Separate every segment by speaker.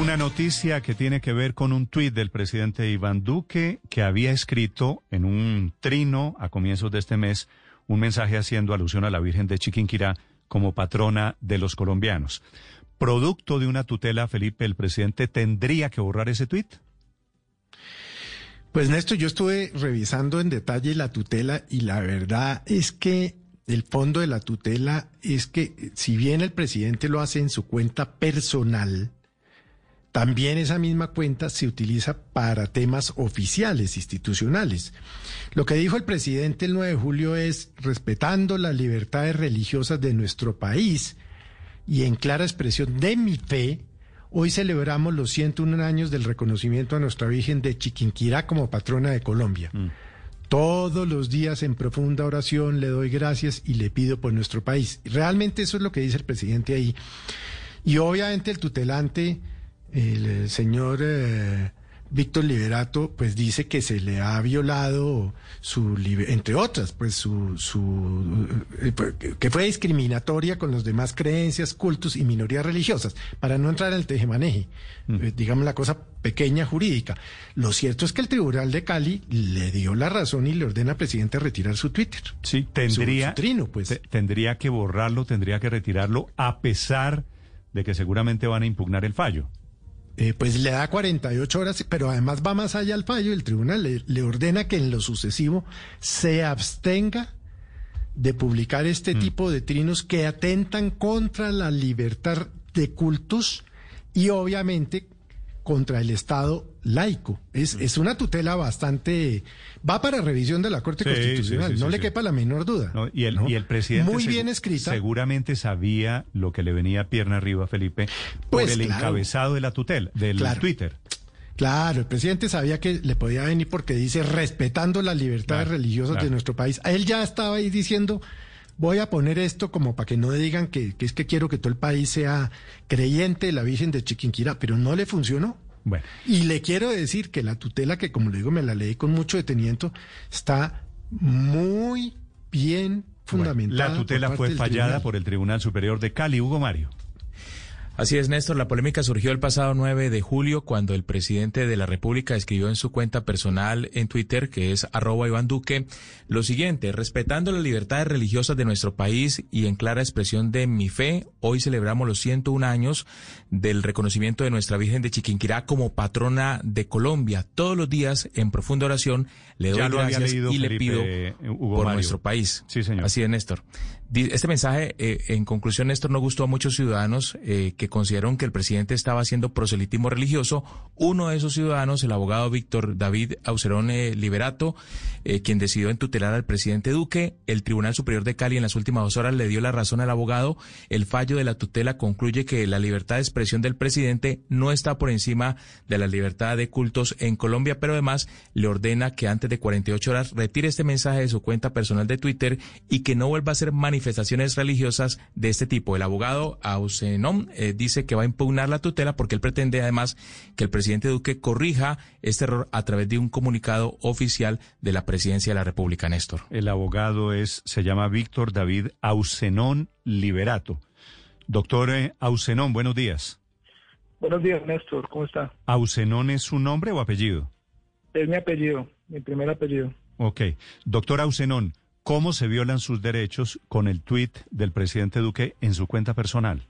Speaker 1: Una noticia que tiene que ver con un tuit del presidente Iván Duque que había escrito en un trino a comienzos de este mes un mensaje haciendo alusión a la Virgen de Chiquinquirá como patrona de los colombianos. Producto de una tutela, Felipe, el presidente tendría que borrar ese tuit.
Speaker 2: Pues Néstor, yo estuve revisando en detalle la tutela y la verdad es que el fondo de la tutela es que si bien el presidente lo hace en su cuenta personal, también esa misma cuenta se utiliza para temas oficiales, institucionales. Lo que dijo el presidente el 9 de julio es, respetando las libertades religiosas de nuestro país y en clara expresión de mi fe, hoy celebramos los 101 años del reconocimiento a nuestra Virgen de Chiquinquirá como patrona de Colombia. Mm. Todos los días en profunda oración le doy gracias y le pido por nuestro país. Realmente eso es lo que dice el presidente ahí. Y obviamente el tutelante el, señor eh, Víctor Liberato pues dice que se le ha violado su entre otras pues su, su eh, pues, que fue discriminatoria con los demás creencias cultos y minorías religiosas para no entrar al tejemaneje mm. eh, digamos la cosa pequeña jurídica. Lo cierto es que el tribunal de Cali le dio la razón y le ordena al presidente retirar su Twitter.
Speaker 1: Sí tendría
Speaker 2: trino, pues.
Speaker 1: tendría que borrarlo tendría que retirarlo a pesar de que seguramente van a impugnar el fallo
Speaker 2: eh, pues le da 48 horas, pero además va más allá al fallo. El tribunal le, ordena que en lo sucesivo se abstenga de publicar este mm. tipo de trinos que atentan contra la libertad de cultos y obviamente contra el Estado laico. Es, es una tutela bastante... Va para revisión de la Corte Constitucional, no le quepa la menor duda.
Speaker 1: y, el, y el presidente...
Speaker 2: Muy bien escrita.
Speaker 1: Seguramente sabía lo que le venía pierna arriba, Felipe, por pues el encabezado de la tutela, del Twitter.
Speaker 2: Claro, el presidente sabía que le podía venir porque dice respetando las libertades religiosas de nuestro país. Él ya estaba ahí diciendo voy a poner esto como para que no digan que, es que quiero que todo el país sea creyente de la Virgen de Chiquinquirá, pero no le funcionó. Bueno. Y le quiero decir que la tutela, que como le digo, me la leí con mucho detenimiento, está muy bien fundamentada.
Speaker 1: la tutela fue fallada por el Tribunal Superior de Cali, Hugo Mario.
Speaker 3: Así es, Néstor. La polémica surgió el pasado 9 de julio cuando el presidente de la República escribió en su cuenta personal en Twitter, que es arroba Iván Duque, lo siguiente, respetando las libertades religiosas de nuestro país y en clara expresión de mi fe, hoy celebramos los 101 años del reconocimiento de nuestra Virgen de Chiquinquirá como patrona de Colombia. Todos los días, en profunda oración, le doy gracias y le pido por nuestro país.
Speaker 1: Sí, señor.
Speaker 3: Así es, Néstor. Este mensaje, eh, en conclusión, Néstor, no gustó a muchos ciudadanos eh, que consideraron que el presidente estaba haciendo proselitismo religioso. Uno de esos ciudadanos, el abogado Víctor David Aucerón eh, Liberato, quien decidió entutelar al presidente Duque. El Tribunal Superior de Cali en las últimas dos horas le dio la razón al abogado. El fallo de la tutela concluye que la libertad de expresión del presidente no está por encima de la libertad de cultos en Colombia, pero además le ordena que antes de 48 horas retire este mensaje de su cuenta personal de Twitter y que no vuelva a ser manifestado manifestaciones religiosas de este tipo. El abogado Ausenom eh, dice que va a impugnar la tutela porque él pretende además que el presidente Duque corrija este error a través de un comunicado oficial de la presidencia de la República, Néstor.
Speaker 1: El abogado es, se llama Víctor David Ausenón Liberato. Doctor eh, Ausenón, buenos días.
Speaker 4: Buenos días, Néstor. ¿Cómo está?
Speaker 1: ¿Ausenón es su nombre o apellido?
Speaker 4: Es mi apellido, mi primer apellido.
Speaker 1: Ok. Doctor Ausenón, ¿Cómo se violan sus derechos con el tuit del presidente Duque en su cuenta personal?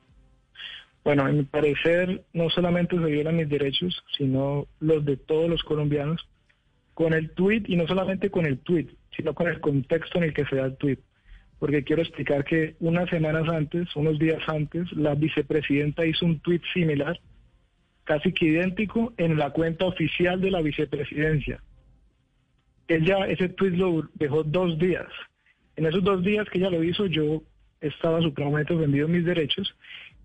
Speaker 4: Bueno, en mi parecer, no solamente se violan mis derechos, sino los de todos los colombianos con el tuit y no solamente con el tuit, sino con el contexto en el que se da el tuit. Porque quiero explicar que unas semanas antes, unos días antes, la vicepresidenta hizo un tuit similar, casi que idéntico, en la cuenta oficial de la vicepresidencia ella ese tweet lo dejó dos días. En esos dos días que ella lo hizo, yo estaba supremamente ofendido en mis derechos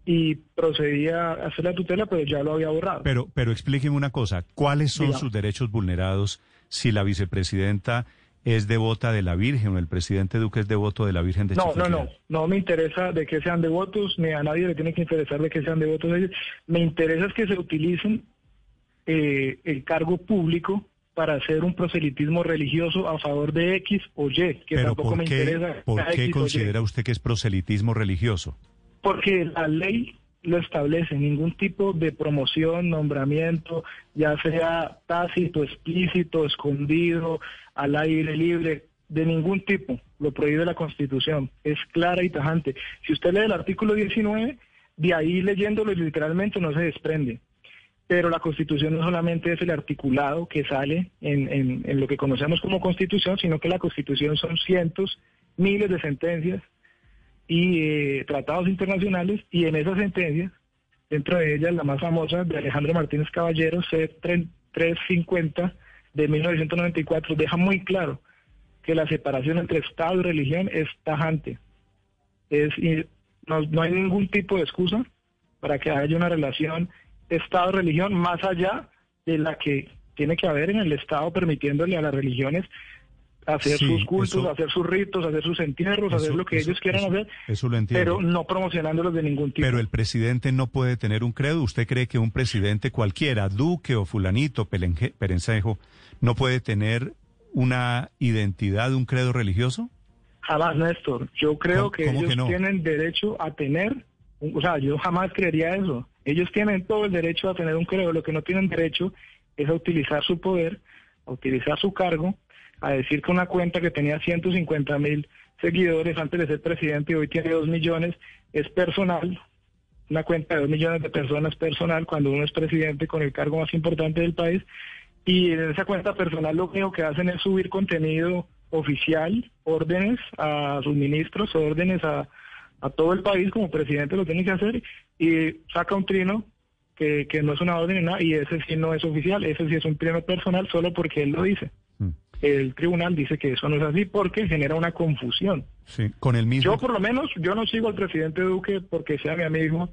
Speaker 4: y procedía a hacer la tutela, pero ya lo había borrado.
Speaker 1: Pero, pero explíqueme una cosa, ¿cuáles son sus derechos vulnerados si la vicepresidenta es devota de la Virgen o el presidente Duque es devoto de la Virgen de
Speaker 4: No, no, no, no me interesa de que sean devotos, ni a nadie le tiene que interesar de que sean devotos de ellos. Me interesa es que se utilicen eh, el cargo público para hacer un proselitismo religioso a favor de X o Y, que
Speaker 1: Pero
Speaker 4: tampoco
Speaker 1: ¿por
Speaker 4: me
Speaker 1: qué,
Speaker 4: interesa.
Speaker 1: ¿por qué
Speaker 4: X
Speaker 1: considera usted que es proselitismo religioso?
Speaker 4: Porque la ley lo establece, ningún tipo de promoción, nombramiento, ya sea tácito, explícito, escondido, al aire libre, de ningún tipo, lo prohíbe la Constitución, es clara y tajante. Si usted lee el artículo 19, de ahí leyéndolo literalmente no se desprende. Pero la Constitución no solamente es el articulado que sale en, lo que conocemos como Constitución, sino que la Constitución son cientos, miles de sentencias y eh, tratados internacionales y en esas sentencias, dentro de ellas la más famosa de Alejandro Martínez Caballero, C350 de 1994, deja muy claro que la separación entre Estado y religión es tajante. Es, no, no hay ningún tipo de excusa para que haya una relación Estado-religión más allá de la que tiene que haber en el Estado permitiéndole a las religiones hacer
Speaker 1: Sí,
Speaker 4: sus cultos,
Speaker 1: eso-
Speaker 4: hacer sus ritos, hacer sus entierros, hacer lo que
Speaker 1: eso-
Speaker 4: ellos quieran hacer,
Speaker 1: Eso lo entiendo.
Speaker 4: pero no promocionándolos de ningún tipo.
Speaker 1: Pero el presidente no puede tener un credo. ¿Usted cree que un presidente cualquiera, Duque o fulanito, Pelenge- Perencejo, no puede tener una identidad, un credo religioso?
Speaker 4: Jamás, Néstor. Yo creo
Speaker 1: ¿Cómo-
Speaker 4: que ellos
Speaker 1: que no?
Speaker 4: tienen derecho a tener, o sea, yo jamás creería eso. Ellos tienen todo el derecho a tener un credo. Lo que no tienen derecho es a utilizar su poder, a utilizar su cargo, a decir que una cuenta que tenía 150 mil seguidores antes de ser presidente y hoy tiene 2 millones es personal. Una cuenta de 2 millones de personas personal cuando uno es presidente con el cargo más importante del país. Y en esa cuenta personal lo único que hacen es subir contenido oficial, órdenes a sus ministros, órdenes a, a todo el país como presidente lo tiene que hacer y saca un trino que, que no es una orden ni nada y ese sí no es oficial, ese sí es un trino personal solo porque él lo dice.
Speaker 1: Mm,
Speaker 4: El tribunal dice que eso no es así porque genera una confusión.
Speaker 1: Sí, con el mismo.
Speaker 4: Yo por lo menos, yo no sigo al presidente Duque porque sea mi amigo,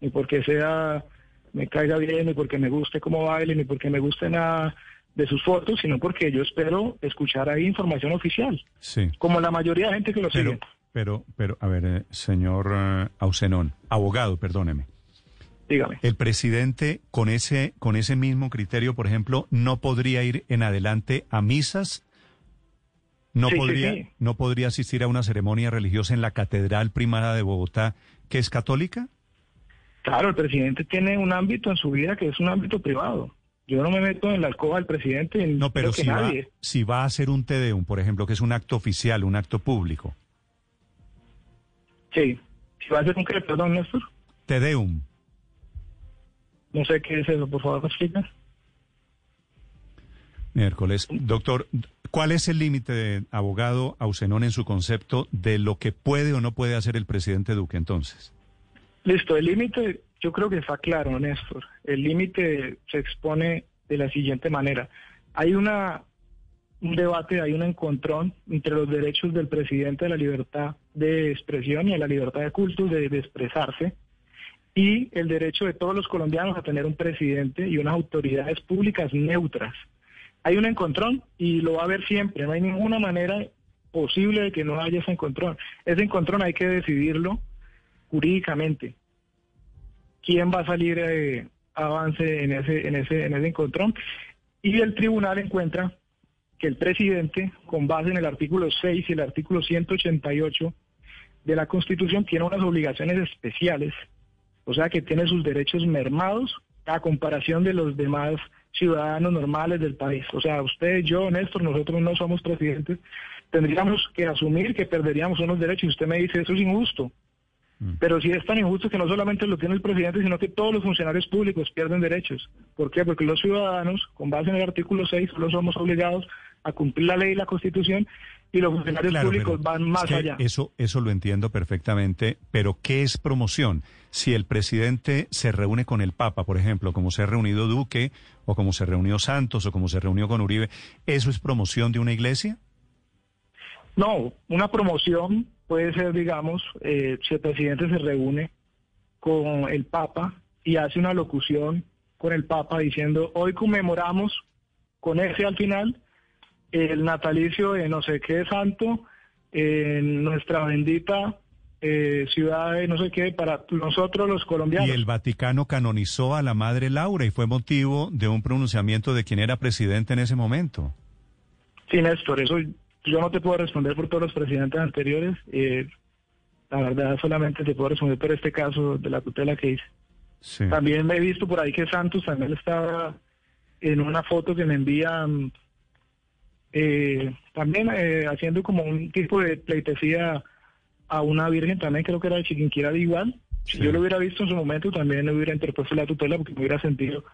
Speaker 4: ni porque sea, me caiga bien, ni porque me guste cómo baile, ni porque me guste nada de sus fotos, sino porque yo espero escuchar ahí información oficial,
Speaker 1: Sí.
Speaker 4: como la mayoría de gente que lo
Speaker 1: Pero,
Speaker 4: sigue.
Speaker 1: Pero, pero, a ver, eh, señor eh, Ausenón, abogado, perdóneme.
Speaker 4: Dígame.
Speaker 1: El presidente, con ese, con ese mismo criterio, por ejemplo, no podría ir en adelante a misas, no
Speaker 4: Sí,
Speaker 1: podría,
Speaker 4: sí.
Speaker 1: no podría asistir a una ceremonia religiosa en la Catedral Primada de Bogotá, que es católica.
Speaker 4: Claro, el presidente tiene un ámbito en su vida que es un ámbito privado. Yo no me meto en la alcoba del presidente,
Speaker 1: No, pero si va,
Speaker 4: nadie.
Speaker 1: si va a hacer un tedeum, por ejemplo, que es un acto oficial, un acto público.
Speaker 4: Sí. Si va a hacer un qué, perdón, Néstor.
Speaker 1: Tedeum.
Speaker 4: No sé qué es eso, por favor, ¿me explicas?
Speaker 1: Miércoles. Doctor, ¿cuál es el límite, de abogado Ausenón, en su concepto de lo que puede o no puede hacer el presidente Duque entonces?
Speaker 4: Listo, el límite yo creo que está claro, Néstor. El límite se expone de la siguiente manera. Hay una un debate, hay un encontrón entre los derechos del presidente de la libertad de expresión y de la libertad de culto, de, expresarse, y el derecho de todos los colombianos a tener un presidente y unas autoridades públicas neutras. Hay un encontrón y lo va a haber siempre, no hay ninguna manera posible de que no haya ese encontrón. Ese encontrón hay que decidirlo jurídicamente. ¿Quién va a salir eh, avance en ese, en ese, en ese encontrón? Y el tribunal encuentra que el presidente, con base en el artículo 6 y el artículo 188 de la Constitución, tiene unas obligaciones especiales, o sea que tiene sus derechos mermados a comparación de los demás ciudadanos normales del país. O sea, usted, yo, Néstor, nosotros no somos presidentes, tendríamos que asumir que perderíamos unos derechos. Y usted me dice, eso es injusto. Pero si es tan injusto que no solamente lo tiene el presidente, sino que todos los funcionarios públicos pierden derechos. ¿Por qué? Porque los ciudadanos, con base en el artículo 6, solo somos obligados a cumplir la ley y la constitución y los funcionarios
Speaker 1: Claro,
Speaker 4: públicos van
Speaker 1: es
Speaker 4: más
Speaker 1: que
Speaker 4: allá.
Speaker 1: Eso, eso lo entiendo perfectamente, pero ¿qué es promoción? Si el presidente se reúne con el Papa, por ejemplo, como se ha reunido Duque, o como se reunió Santos, o como se reunió con Uribe, ¿eso es promoción de una iglesia?
Speaker 4: No, una promoción puede ser, digamos, eh, si el presidente se reúne con el Papa y hace una locución con el Papa diciendo, hoy conmemoramos con ese al final el natalicio de no sé qué santo en nuestra bendita eh, ciudad de no sé qué para nosotros los colombianos.
Speaker 1: Y el Vaticano canonizó a la Madre Laura y fue motivo de un pronunciamiento de quien era presidente en ese momento.
Speaker 4: Sí, Néstor, eso yo no te puedo responder por todos los presidentes anteriores. Eh, la verdad, solamente te puedo responder por este caso de la tutela que hice. También me he visto por ahí que Santos también estaba en una foto que me envían, eh, también eh, haciendo como un tipo de pleitesía a una virgen, también creo que era de Chiquinquirá de igual. Si yo lo hubiera visto en su momento, también le hubiera interpuesto la tutela porque me hubiera sentido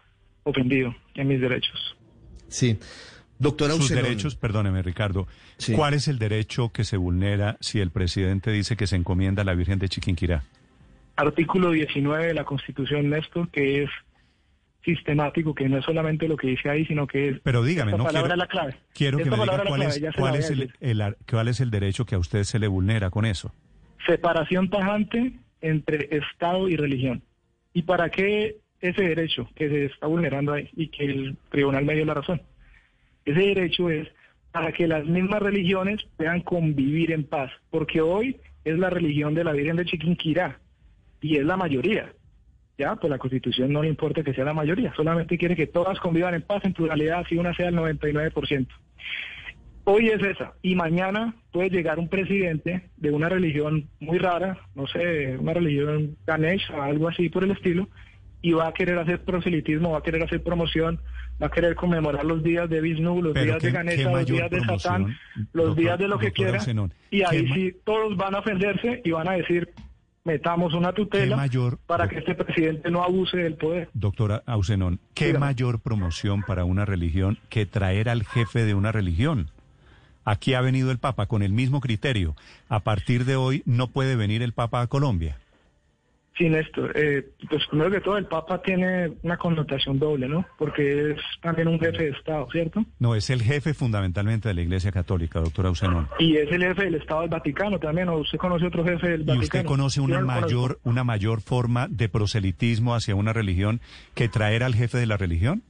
Speaker 4: ofendido en mis derechos.
Speaker 5: Sí. Doctora
Speaker 1: Sus derechos, perdóneme Ricardo, ¿cuál es el derecho que se vulnera si el presidente dice que se encomienda a la Virgen de Chiquinquirá?
Speaker 4: Artículo 19 de la Constitución, Néstor, que es sistemático, que no es solamente lo que dice ahí, sino que es...
Speaker 1: Pero dígame, no quiero,
Speaker 4: la clave.
Speaker 1: quiero que me diga cuál, es, cuál, es el, cuál es el derecho que a usted se le vulnera con eso.
Speaker 4: Separación tajante entre Estado y religión. ¿Y para qué ese derecho que se está vulnerando ahí y que el tribunal me dio la razón? Ese derecho es para que las mismas religiones puedan convivir en paz, porque hoy es la religión de la Virgen de Chiquinquirá y es la mayoría. Ya, pues la Constitución no le importa que sea la mayoría, solamente quiere que todas convivan en paz, en pluralidad, si una sea el 99%. Hoy es esa, y mañana puede llegar un presidente de una religión muy rara, no sé, una religión Ganesh o algo así por el estilo, y va a querer hacer proselitismo, va a querer hacer promoción, va a querer conmemorar los días de Vishnu, los días de Ganesha, los días de Satán, los días de lo que quiera, y ahí sí todos van a ofenderse y van a decir, metamos una tutela para que este presidente no abuse del poder.
Speaker 1: Doctora Ausenón, ¿qué mayor promoción para una religión que traer al jefe de una religión? Aquí ha venido el Papa con el mismo criterio. A partir de hoy no puede venir el Papa a Colombia.
Speaker 4: Sí, Néstor. Eh, pues primero que todo, el Papa tiene una connotación doble, ¿no? Porque es también un jefe de Estado, ¿cierto?
Speaker 1: No, es el jefe fundamentalmente de la Iglesia Católica, doctora Usenón.
Speaker 4: Y es el jefe del Estado del Vaticano también, ¿o usted conoce otro jefe del Vaticano?
Speaker 1: ¿Y usted conoce una mayor, una mayor forma de proselitismo hacia una religión que traer al jefe de la religión?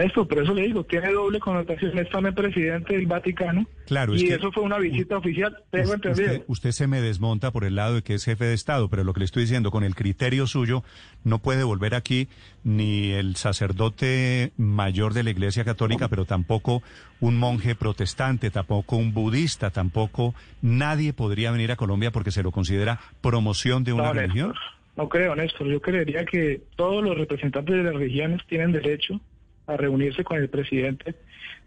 Speaker 4: Esto, por eso le digo, tiene doble connotación. Es también presidente del Vaticano.
Speaker 1: Claro,
Speaker 4: y eso fue una visita oficial. Tengo
Speaker 1: usted, usted, se me desmonta por el lado de que es jefe de Estado, pero lo que le estoy diciendo, con el criterio suyo, no puede volver aquí ni el sacerdote mayor de la Iglesia Católica, pero tampoco un monje protestante, tampoco un budista, tampoco nadie podría venir a Colombia porque se lo considera promoción de una religión.
Speaker 4: no creo, Néstor. Yo creería que todos los representantes de las religiones tienen derecho a reunirse con el presidente,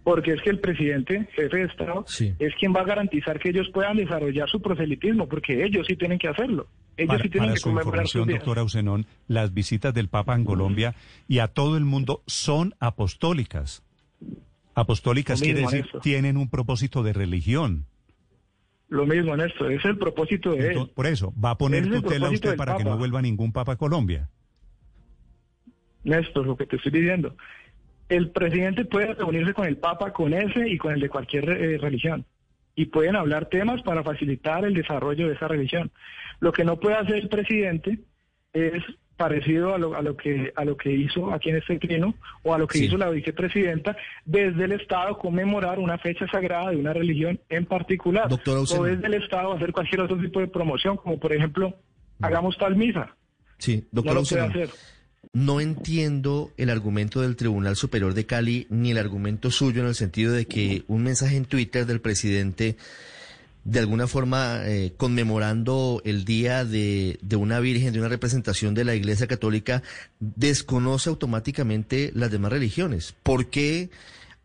Speaker 4: porque es que el presidente, jefe de Estado, es quien va a garantizar que ellos puedan desarrollar su proselitismo, porque ellos sí tienen que hacerlo. Ellos sí tienen que
Speaker 1: su información, doctora Usenón, las visitas del Papa en Colombia y a todo el mundo son apostólicas. Apostólicas quiere decir, tienen un propósito de religión.
Speaker 4: Lo mismo, Néstor, es el propósito de él.
Speaker 1: Por eso, ¿va a poner tutela usted para que no vuelva ningún Papa a Colombia?
Speaker 4: Néstor, lo que te estoy diciendo el presidente puede reunirse con el Papa, con ese y con el de cualquier eh, religión. Y pueden hablar temas para facilitar el desarrollo de esa religión. Lo que no puede hacer el presidente es parecido a lo, a lo que a lo que hizo aquí en este trino o a lo que hizo la vicepresidenta desde el Estado conmemorar una fecha sagrada de una religión en particular. O desde el Estado hacer cualquier otro tipo de promoción como por ejemplo hagamos tal misa.
Speaker 5: Sí doctor no lo puede hacer no entiendo el argumento del Tribunal Superior de Cali ni el argumento suyo en el sentido de que un mensaje en Twitter del presidente de alguna forma eh, conmemorando el día de, una virgen, de una representación de la Iglesia Católica, desconoce automáticamente las demás religiones. ¿Por qué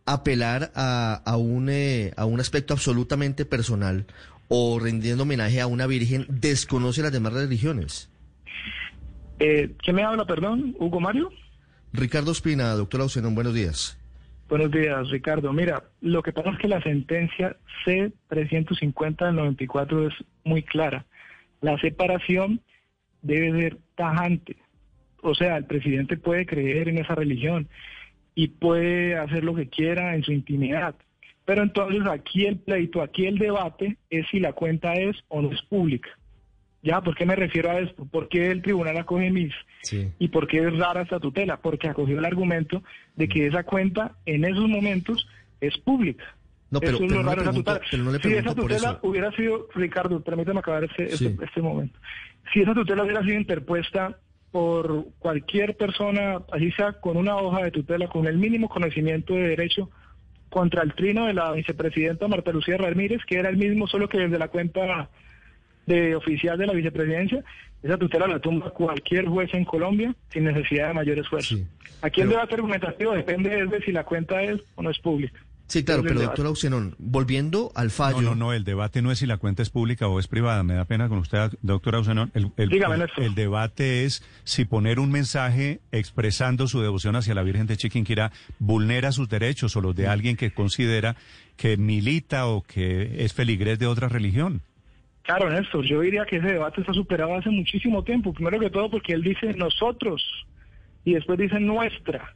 Speaker 5: apelar a, un, eh, a un aspecto absolutamente personal o rendiendo homenaje a una virgen desconoce las demás religiones?
Speaker 4: Eh, ¿Quién me habla, perdón? ¿Hugo Mario?
Speaker 5: Ricardo Espina, doctora Ocenón, buenos días.
Speaker 4: Buenos días, Ricardo. Mira, lo que pasa es que la sentencia C-350 del 94 es muy clara. La separación debe ser tajante. O sea, el presidente puede creer en esa religión y puede hacer lo que quiera en su intimidad. Pero entonces aquí el pleito, aquí el debate es si la cuenta es o no es pública. ¿Ya? ¿Por qué me refiero a esto? ¿Por qué el tribunal acoge mis? ¿Y por qué es rara esta tutela? Porque acogió el argumento de que esa cuenta en esos momentos es pública.
Speaker 5: No, pero,
Speaker 4: eso es
Speaker 5: pero no pregunto-
Speaker 4: tutela.
Speaker 5: pero no le
Speaker 4: si esa
Speaker 5: por
Speaker 4: tutela
Speaker 5: eso.
Speaker 4: hubiera sido, Ricardo, permítame acabar este,
Speaker 5: Sí.
Speaker 4: este, este momento. Si esa tutela hubiera sido interpuesta por cualquier persona, así sea con una hoja de tutela, con el mínimo conocimiento de derecho, contra el trino de la vicepresidenta Marta Lucía Ramírez, que era el mismo, solo que desde la cuenta de oficial de la vicepresidencia, esa tutela la tumba cualquier juez en Colombia sin necesidad de mayor esfuerzo.
Speaker 5: Sí.
Speaker 4: Aquí el
Speaker 5: Pero-
Speaker 4: debate argumentativo depende de si la cuenta es o no es pública.
Speaker 5: Sí, claro, pero doctor Auxenón, volviendo al fallo...
Speaker 1: No, no, no, el debate no es si la cuenta es pública o es privada. Me da pena con usted, doctor Ausenón. El, el-
Speaker 4: Dígame,
Speaker 1: el-
Speaker 4: Néstor.
Speaker 1: el debate es si poner un mensaje expresando su devoción hacia la Virgen de Chiquinquirá vulnera sus derechos o los de alguien que considera que milita o que es feligrés de otra religión.
Speaker 4: Claro, Néstor, yo diría que ese debate está superado hace muchísimo tiempo. Primero que todo porque él dice nosotros y después dice nuestra.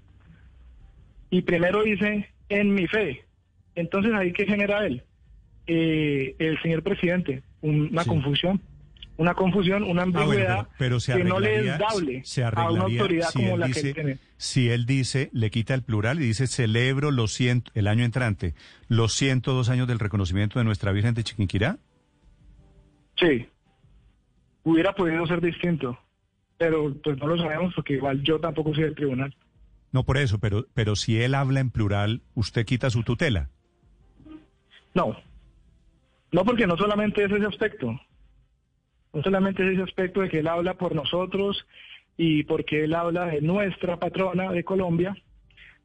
Speaker 4: Y primero dice en mi fe. Entonces ahí qué genera él, Eh, el señor presidente, Un- una
Speaker 5: Sí.
Speaker 4: confusión, una confusión, una
Speaker 1: Ah, bueno,
Speaker 4: ambigüedad
Speaker 1: pero, pero se
Speaker 4: que no le es dable
Speaker 1: se
Speaker 4: a una autoridad
Speaker 1: si
Speaker 4: como la que él tiene.
Speaker 1: si él dice, le quita el plural y dice celebro los cien, el año entrante, los 102 años del reconocimiento de nuestra Virgen de Chiquinquirá.
Speaker 4: Sí, hubiera podido ser distinto, pero pues no lo sabemos porque igual yo tampoco soy del tribunal.
Speaker 1: No por eso, pero, pero si él habla en plural, usted quita su tutela.
Speaker 4: No, no porque no solamente es ese aspecto, no solamente es ese aspecto de que él habla por nosotros y porque él habla de nuestra patrona de Colombia,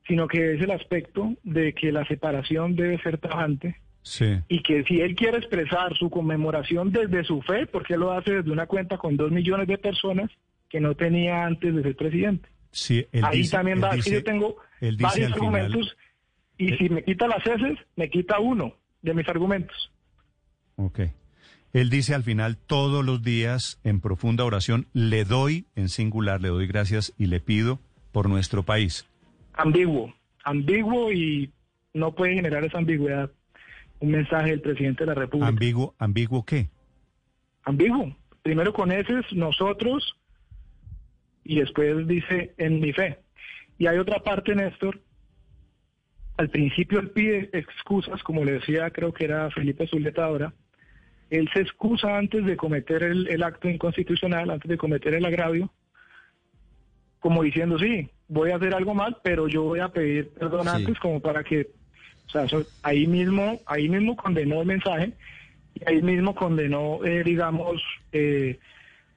Speaker 4: sino que es el aspecto de que la separación debe ser tajante
Speaker 1: Sí.
Speaker 4: y que si él quiere expresar su conmemoración desde su fe, porque él lo hace desde una cuenta con dos millones de personas que no tenía antes de ser presidente.
Speaker 1: Sí, él
Speaker 4: Ahí
Speaker 1: dice-
Speaker 4: también
Speaker 1: él
Speaker 4: va,
Speaker 1: dice-
Speaker 4: yo tengo varios
Speaker 1: final-
Speaker 4: argumentos y si me quita las heces, me quita uno de mis argumentos.
Speaker 1: Ok. Él dice al final, todos los días, en profunda oración, le doy, en singular, le doy gracias y le pido por nuestro país.
Speaker 4: ambiguo, ambiguo y no puede generar esa ambigüedad un mensaje del presidente de la República.
Speaker 1: ¿Ambiguo, ambiguo qué?
Speaker 4: ambiguo. Primero con ese es nosotros y después dice en mi fe. Y hay otra parte, Néstor. Al principio él pide excusas, como le decía, creo que era Felipe Zuleta ahora. Él se excusa antes de cometer el, el acto inconstitucional, antes de cometer el agravio, como diciendo, sí, voy a hacer algo mal, pero yo voy a pedir perdón
Speaker 5: Sí.
Speaker 4: antes como para que, o sea, eso- ahí mismo, ahí mismo condenó el mensaje y ahí mismo condenó, eh, digamos, eh,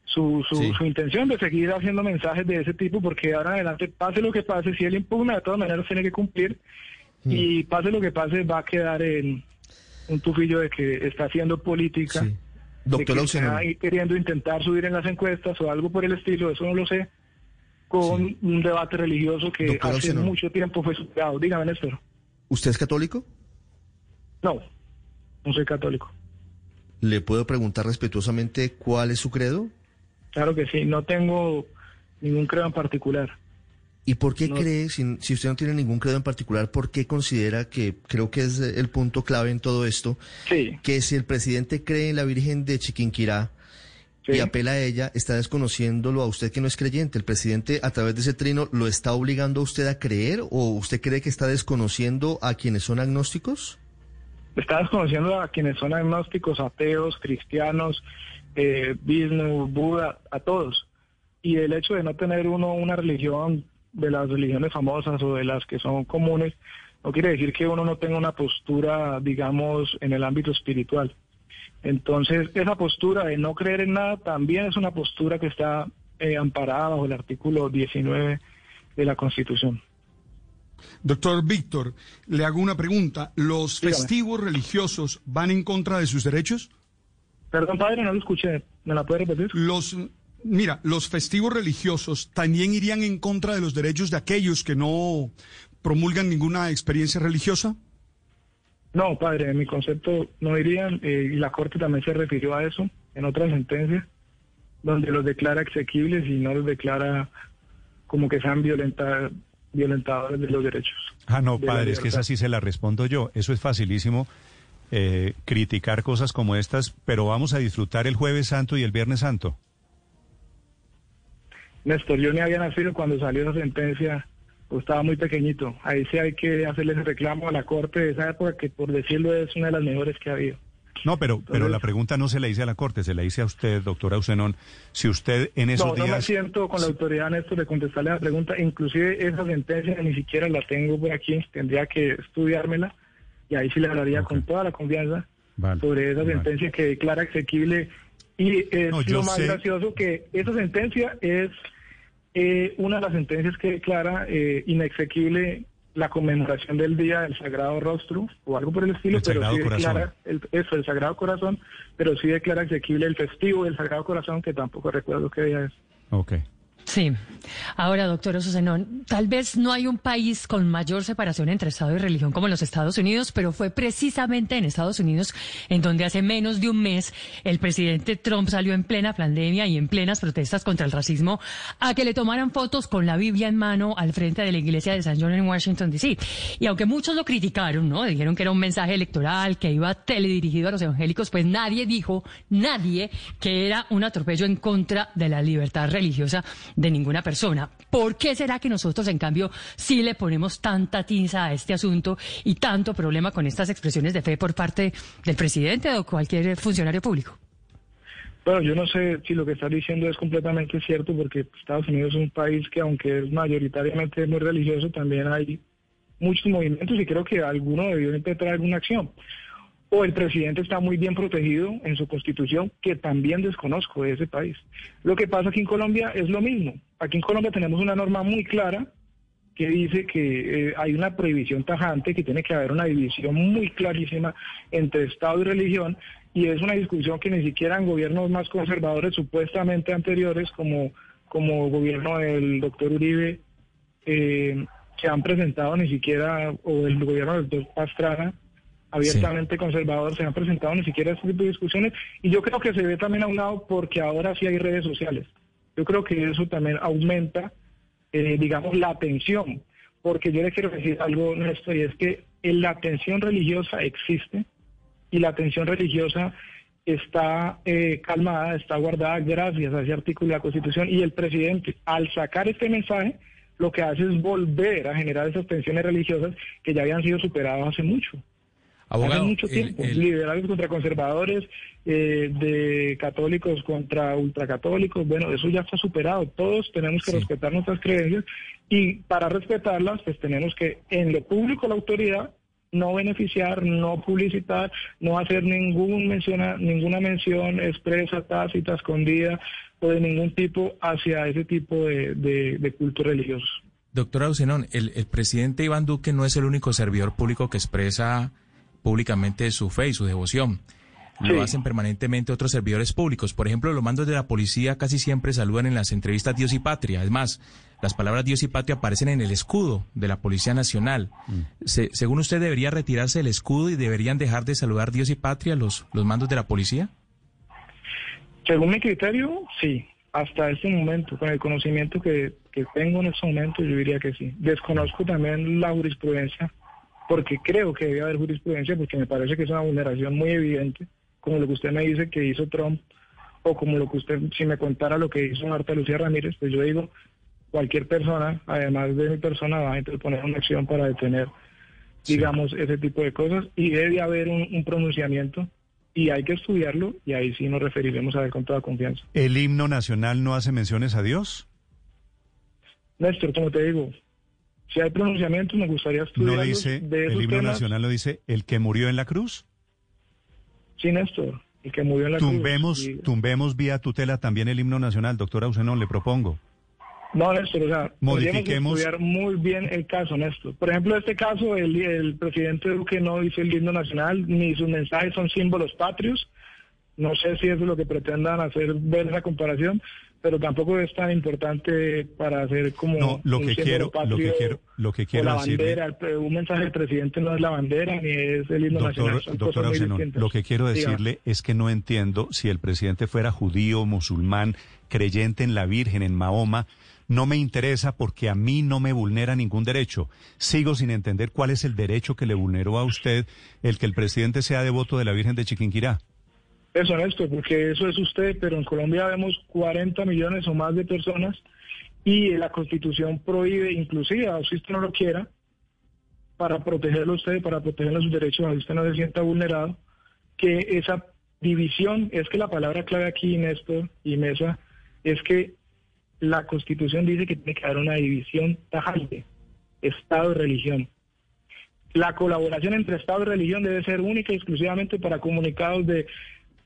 Speaker 4: su, su,
Speaker 5: Sí.
Speaker 4: su intención de seguir haciendo mensajes de ese tipo, porque ahora en adelante, pase lo que pase, si él impugna, de todas maneras tiene que cumplir,
Speaker 5: Mm.
Speaker 4: y pase lo que pase, va a quedar en un tufillo de que está haciendo política,
Speaker 5: Sí.
Speaker 4: de
Speaker 5: Doctor
Speaker 4: que
Speaker 5: Auxenón.
Speaker 4: está ahí queriendo intentar subir en las encuestas o algo por el estilo, eso no lo sé, con
Speaker 5: Sí.
Speaker 4: un debate religioso que
Speaker 5: Doctor
Speaker 4: hace mucho tiempo fue superado. Dígame, Néstor.
Speaker 5: ¿Usted es católico?
Speaker 4: No, no soy católico.
Speaker 5: ¿Le puedo preguntar respetuosamente cuál es su credo?
Speaker 4: Claro que sí, no tengo ningún credo en particular.
Speaker 5: ¿Y por qué
Speaker 4: No.
Speaker 5: cree, si, si usted no tiene ningún credo en particular, por qué considera que, creo que es el punto clave en todo esto,
Speaker 4: Sí,
Speaker 5: que si el presidente cree en la Virgen de Chiquinquirá
Speaker 4: sí.
Speaker 5: y apela a ella, está desconociéndolo a usted que no es creyente? ¿El presidente a través de ese trino lo está obligando a usted a creer o usted cree que está desconociendo a quienes son agnósticos?
Speaker 4: Está desconociendo a quienes son agnósticos, ateos, cristianos, eh, Vishnu, Buda, a todos. Y el hecho de no tener uno una religión de las religiones famosas o de las que son comunes, no quiere decir que uno no tenga una postura, digamos, en el ámbito espiritual. Entonces, esa postura de no creer en nada también es una postura que está eh, amparada bajo el artículo 19 de la Constitución.
Speaker 6: Doctor Víctor, le hago una pregunta. ¿Los
Speaker 4: Dígame.
Speaker 6: festivos religiosos van en contra de sus derechos?
Speaker 4: Perdón, padre, no lo escuché. ¿Me la puede repetir?
Speaker 6: Los, mira, los festivos religiosos también irían en contra de los derechos de aquellos que no promulgan ninguna experiencia religiosa.
Speaker 4: No, padre, en mi concepto no irían, eh, y la Corte también se refirió a eso en otra sentencia, donde los declara exequibles y no los declara como que sean violenta, violentadores de los derechos.
Speaker 1: Ah, no, padre, es que esa sí se la respondo yo. Eso es facilísimo. eh, criticar cosas como estas, pero vamos a disfrutar el jueves santo y el viernes santo.
Speaker 4: Néstor, yo ni había nacido cuando salió esa sentencia, pues estaba muy pequeñito. Ahí sí hay que hacerle ese reclamo a la Corte de esa época, que por decirlo es una de las mejores que ha habido.
Speaker 1: No, pero, pero la pregunta no se la hice a la Corte, se la hice a usted, doctora Usenón. Si usted en esos días...
Speaker 4: No, me siento con la autoridad, Néstor, de contestarle la pregunta. Inclusive esa sentencia ni siquiera la tengo por aquí, tendría que estudiármela y ahí sí le hablaría con toda la confianza sobre esa sentencia que declara exequible. Y es lo más gracioso que esa sentencia es eh, una de las sentencias que declara eh, inexequible la conmemoración del Día del Sagrado Rostro o algo por el estilo, pero sí declara el, eso, el Sagrado Corazón, pero sí declara exequible el festivo del Sagrado Corazón, que tampoco recuerdo qué día es.
Speaker 1: Okay.
Speaker 7: Sí. Ahora, doctor Ososenón, tal vez no hay un país con mayor separación entre Estado y religión como los Estados Unidos, pero fue precisamente en Estados Unidos en donde hace menos de un mes el presidente Trump salió en plena pandemia y en plenas protestas contra el racismo a que le tomaran fotos con la Biblia en mano al frente de la iglesia de San John en Washington, D.C. Y aunque muchos lo criticaron, ¿no? Dijeron que era un mensaje electoral, que iba teledirigido a los evangélicos, pues nadie dijo, nadie, que era un atropello en contra de la libertad religiosa de ninguna persona. ¿Por qué será que nosotros, en cambio, sí le ponemos tanta tinza a este asunto y tanto problema con estas expresiones de fe por parte del presidente o cualquier funcionario público?
Speaker 4: Bueno, yo no sé si lo que estás diciendo es completamente cierto, porque Estados Unidos es un país que, aunque es mayoritariamente muy religioso, también hay muchos movimientos y creo que alguno debió empezar alguna acción o el presidente está muy bien protegido en su constitución, que también desconozco de ese país. Lo que pasa aquí en Colombia es lo mismo. Aquí en Colombia tenemos una norma muy clara que dice que eh, hay una prohibición tajante, que tiene que haber una división muy clarísima entre Estado y religión, y es una discusión que ni siquiera en gobiernos más conservadores, supuestamente anteriores, como, como gobierno del doctor Uribe, eh, se han presentado ni siquiera, o el gobierno del doctor Pastrana, abiertamente conservador se han presentado ni siquiera este tipo de discusiones y yo creo que se ve también a un lado porque ahora sí hay redes sociales. Yo creo que eso también aumenta, eh, digamos, la atención, porque yo le quiero decir algo, Néstor, y es que la atención religiosa existe y la atención religiosa está eh, calmada, está guardada gracias a ese artículo de la Constitución y el presidente, al sacar este mensaje, lo que hace es volver a generar esas tensiones religiosas que ya habían sido superadas hace mucho. Hace mucho tiempo, liberales contra conservadores, eh, de católicos contra ultracatólicos, bueno, eso ya está superado. Todos tenemos que respetar nuestras creencias y para respetarlas, pues tenemos que en lo público la autoridad no beneficiar, no publicitar, no hacer ningún menciona, ninguna mención expresa, tácita, escondida o de ningún tipo hacia ese tipo de, de, culto religioso.
Speaker 3: Doctora Usenón, el, el presidente Iván Duque no es el único servidor público que expresa públicamente su fe y su devoción. Lo hacen permanentemente otros servidores públicos. Por ejemplo, los mandos de la policía casi siempre saludan en las entrevistas Dios y Patria. Además, las palabras Dios y Patria aparecen en el escudo de la Policía Nacional. Mm. según usted, ¿debería retirarse el escudo y deberían dejar de saludar Dios y Patria los, los mandos de la policía?
Speaker 4: Según mi criterio, sí. Hasta este momento, con el conocimiento que, que tengo en este momento, yo diría que sí. Desconozco también la jurisprudencia porque creo que debe haber jurisprudencia, porque me parece que es una vulneración muy evidente, como lo que usted me dice que hizo Trump, o como lo que usted, si me contara lo que hizo Marta Lucía Ramírez, pues yo digo, cualquier persona, además de mi persona, va a interponer una acción para detener, digamos, ese tipo de cosas, y debe haber un, pronunciamiento y hay que estudiarlo y ahí sí nos referiremos a ver con toda confianza.
Speaker 1: ¿El himno nacional no hace menciones a Dios?
Speaker 4: Néstor, como te digo, si hay pronunciamientos, me gustaría estudiar.
Speaker 1: ¿No dice, el himno nacional lo dice, el que murió en la cruz?
Speaker 4: Sí, Néstor, el que murió en la
Speaker 1: tumbemos,
Speaker 4: cruz.
Speaker 1: Tumbemos vía tutela también el himno nacional, doctora Ausenón, le propongo.
Speaker 4: No, Néstor, o sea,
Speaker 1: modifiquemos.
Speaker 4: estudiar muy bien el caso, Néstor. Por ejemplo, en este caso, el, el presidente Duque no dice el himno nacional, ni sus mensajes son símbolos patrios. No sé si eso es lo que pretendan hacer, ver esa comparación, pero tampoco es tan importante para hacer como
Speaker 1: no, lo que quiero lo que quiero lo que quiero
Speaker 4: la bandera un mensaje del presidente no es la bandera ni es el himno nacional
Speaker 1: doctor lo que quiero decirle es que no entiendo si el presidente fuera judío musulmán creyente en la Virgen en Mahoma no me interesa porque a mí no me vulnera ningún derecho. Sigo sin entender cuál es el derecho que le vulneró a usted el que el presidente sea devoto de la Virgen de Chiquinquirá.
Speaker 4: Es honesto, porque eso es usted, pero en Colombia vemos 40 millones o más de personas y la Constitución prohíbe, inclusive, si usted no lo quiera, para protegerlo a usted, para proteger sus derechos, a usted no se sienta vulnerado, que esa división, es que la palabra clave aquí, Néstor y Mesa, es que la Constitución dice que tiene que haber una división tajante, Estado y religión. La colaboración entre Estado y religión debe ser única y exclusivamente para comunicados de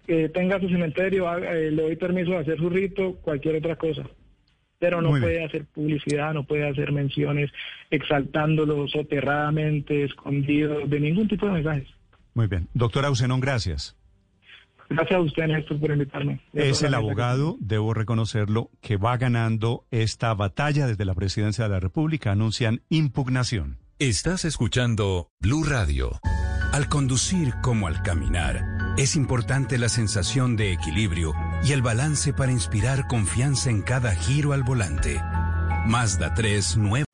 Speaker 4: que tenga su cementerio, eh, le doy permiso de hacer su rito, cualquier otra cosa. Pero no puede hacer publicidad, no puede hacer menciones exaltándolo soterradamente, escondido, de ningún tipo de mensajes.
Speaker 1: Muy bien. Doctora Ausenón, gracias.
Speaker 4: Gracias a usted, Néstor, por invitarme.
Speaker 1: Es el abogado, debo reconocerlo, que va ganando esta batalla desde la presidencia de la República. Anuncian impugnación.
Speaker 8: Estás escuchando Blue Radio. Al conducir como al caminar, es importante la sensación de equilibrio y el balance para inspirar confianza en cada giro al volante. Mazda 3 nuevo.